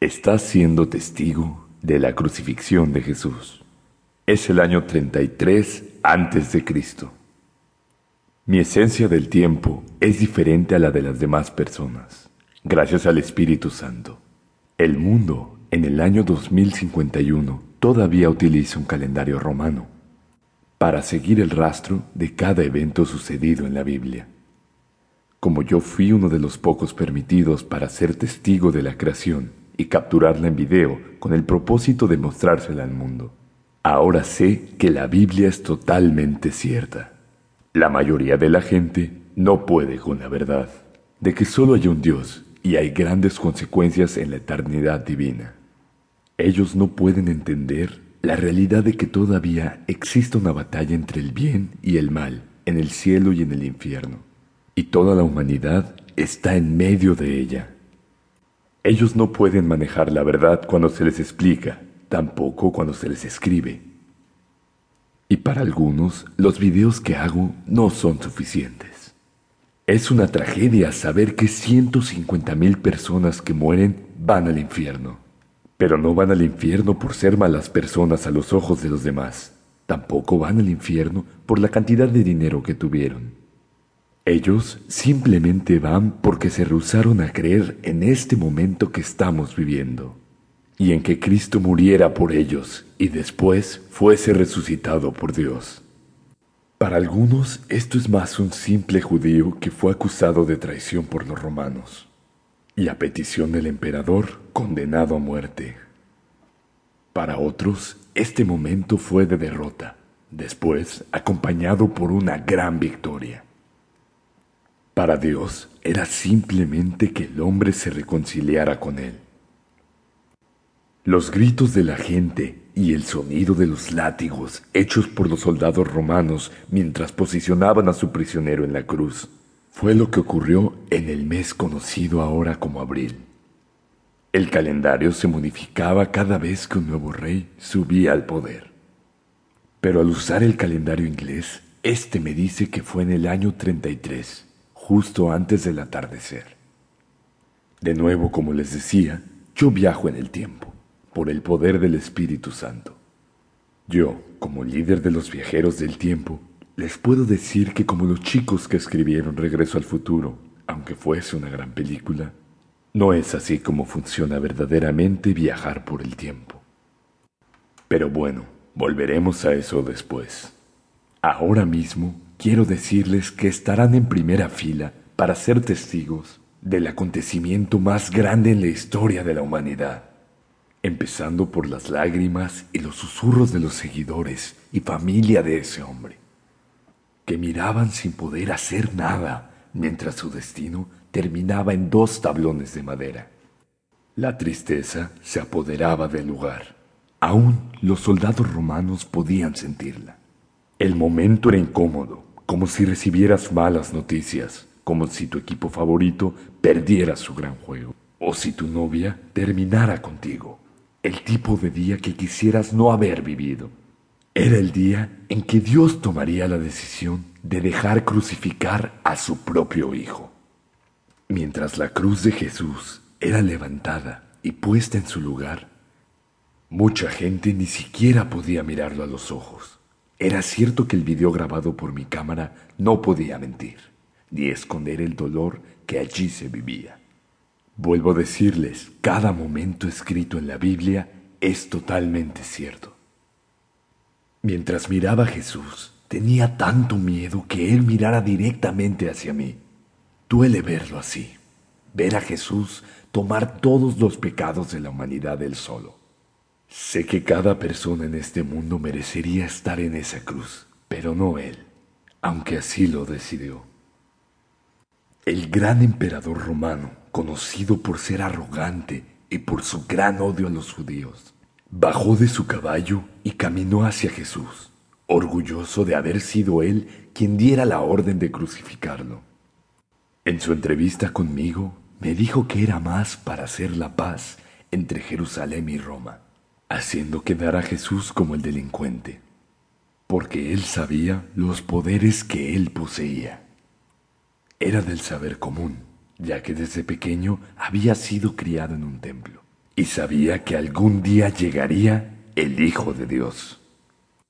Estás siendo testigo de la crucifixión de Jesús. Es el año 33 antes de Cristo. Mi esencia del tiempo es diferente a la de las demás personas, gracias al Espíritu Santo. El mundo en el año 2051 todavía utiliza un calendario romano para seguir el rastro de cada evento sucedido en la Biblia. Como yo fui uno de los pocos permitidos para ser testigo de la creación, y capturarla en video con el propósito de mostrársela al mundo. Ahora sé que la Biblia es totalmente cierta. La mayoría de la gente no puede con la verdad de que solo hay un Dios y hay grandes consecuencias en la eternidad divina. Ellos no pueden entender la realidad de que todavía existe una batalla entre el bien y el mal en el cielo y en el infierno, y toda la humanidad está en medio de ella. Ellos no pueden manejar la verdad cuando se les explica, tampoco cuando se les escribe. Y para algunos, los videos que hago no son suficientes. Es una tragedia saber que 150 mil personas que mueren van al infierno. Pero no van al infierno por ser malas personas a los ojos de los demás. Tampoco van al infierno por la cantidad de dinero que tuvieron. Ellos simplemente van porque se rehusaron a creer en este momento que estamos viviendo y en que Cristo muriera por ellos y después fuese resucitado por Dios. Para algunos esto es más un simple judío que fue acusado de traición por los romanos y a petición del emperador condenado a muerte. Para otros este momento fue de derrota, después acompañado por una gran victoria. Para Dios era simplemente que el hombre se reconciliara con Él. Los gritos de la gente y el sonido de los látigos hechos por los soldados romanos mientras posicionaban a su prisionero en la cruz fue lo que ocurrió en el mes conocido ahora como abril. El calendario se modificaba cada vez que un nuevo rey subía al poder. Pero al usar el calendario inglés, este me dice que fue en el año 33 justo antes del atardecer. De nuevo, como les decía, yo viajo en el tiempo, por el poder del Espíritu Santo. Yo, como líder de los viajeros del tiempo, les puedo decir que como los chicos que escribieron Regreso al Futuro, aunque fuese una gran película, no es así como funciona verdaderamente viajar por el tiempo. Pero bueno, volveremos a eso después. Ahora mismo quiero decirles que estarán en primera fila para ser testigos del acontecimiento más grande en la historia de la humanidad, empezando por las lágrimas y los susurros de los seguidores y familia de ese hombre, que miraban sin poder hacer nada mientras su destino terminaba en dos tablones de madera. La tristeza se apoderaba del lugar. Aún los soldados romanos podían sentirla. El momento era incómodo, como si recibieras malas noticias, como si tu equipo favorito perdiera su gran juego, o si tu novia terminara contigo, el tipo de día que quisieras no haber vivido. Era el día en que Dios tomaría la decisión de dejar crucificar a su propio Hijo. Mientras la cruz de Jesús era levantada y puesta en su lugar, mucha gente ni siquiera podía mirarlo a los ojos. Era cierto que el video grabado por mi cámara no podía mentir, ni esconder el dolor que allí se vivía. Vuelvo a decirles, cada momento escrito en la Biblia es totalmente cierto. Mientras miraba a Jesús, tenía tanto miedo que Él mirara directamente hacia mí. Duele verlo así, ver a Jesús tomar todos los pecados de la humanidad él solo. Sé que cada persona en este mundo merecería estar en esa cruz, pero no él, aunque así lo decidió. El gran emperador romano, conocido por ser arrogante y por su gran odio a los judíos, bajó de su caballo y caminó hacia Jesús, orgulloso de haber sido él quien diera la orden de crucificarlo. En su entrevista conmigo, me dijo que era más para hacer la paz entre Jerusalén y Roma haciendo quedar a Jesús como el delincuente, porque él sabía los poderes que él poseía. Era del saber común, ya que desde pequeño había sido criado en un templo, y sabía que algún día llegaría el Hijo de Dios.